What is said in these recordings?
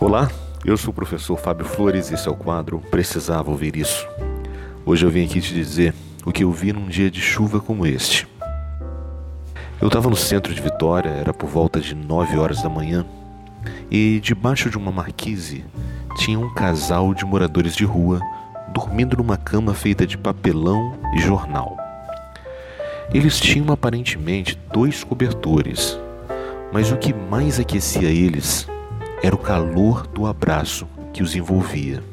Olá, eu sou o professor Fábio Flores e esse é o quadro Precisava Ouvir Isso. Hoje eu vim aqui te dizer o que eu vi num dia de chuva como este. Eu estava no centro de Vitória, era por volta de 9 horas da manhã, e debaixo de uma marquise tinha um casal de moradores de rua dormindo numa cama feita de papelão e jornal. Eles tinham aparentemente dois cobertores, mas o que mais aquecia eles era o calor do abraço que os envolvia.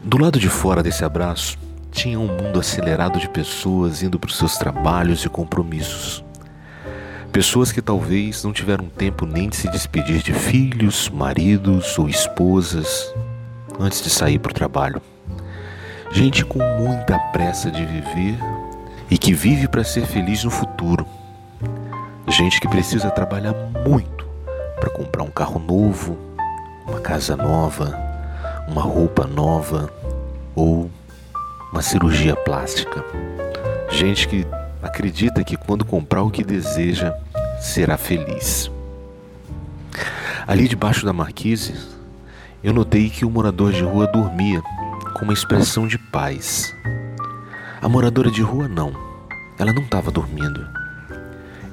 Do lado de fora desse abraço, tinha um mundo acelerado de pessoas indo para os seus trabalhos e compromissos. Pessoas que talvez não tiveram tempo nem de se despedir de filhos, maridos ou esposas antes de sair para o trabalho. Gente com muita pressa de viver e que vive para ser feliz no futuro. Gente que precisa trabalhar muito para comprar um carro novo, uma casa nova, uma roupa nova ou uma cirurgia plástica. Gente que acredita que quando comprar o que deseja, será feliz. Ali debaixo da marquise, eu notei que o morador de rua dormia com uma expressão de paz. A moradora de rua não, ela não estava dormindo.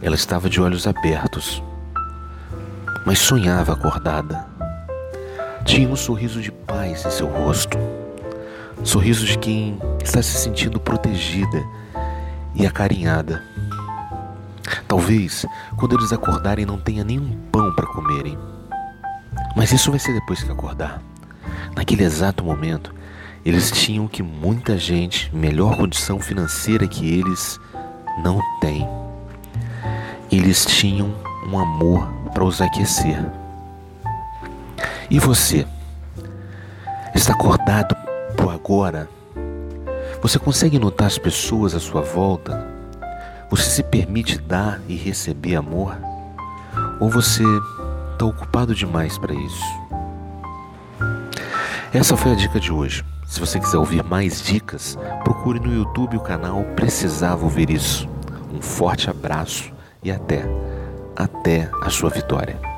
Ela estava de olhos abertos, mas sonhava acordada. Tinha um sorriso de paz em seu rosto, sorriso de quem está se sentindo protegida e acarinhada. Talvez quando eles acordarem não tenha nenhum pão para comerem. Mas isso vai ser depois que acordar. Naquele exato momento, eles tinham que muita gente, melhor condição financeira que eles, não tem. Eles tinham um amor para os aquecer. E você? Está acordado por agora? Você consegue notar as pessoas à sua volta? Você se permite dar e receber amor? Ou você está ocupado demais para isso? Essa foi a dica de hoje. Se você quiser ouvir mais dicas, procure no YouTube o canal Precisava Ouvir Isso. Um forte abraço e até! Até a sua vitória.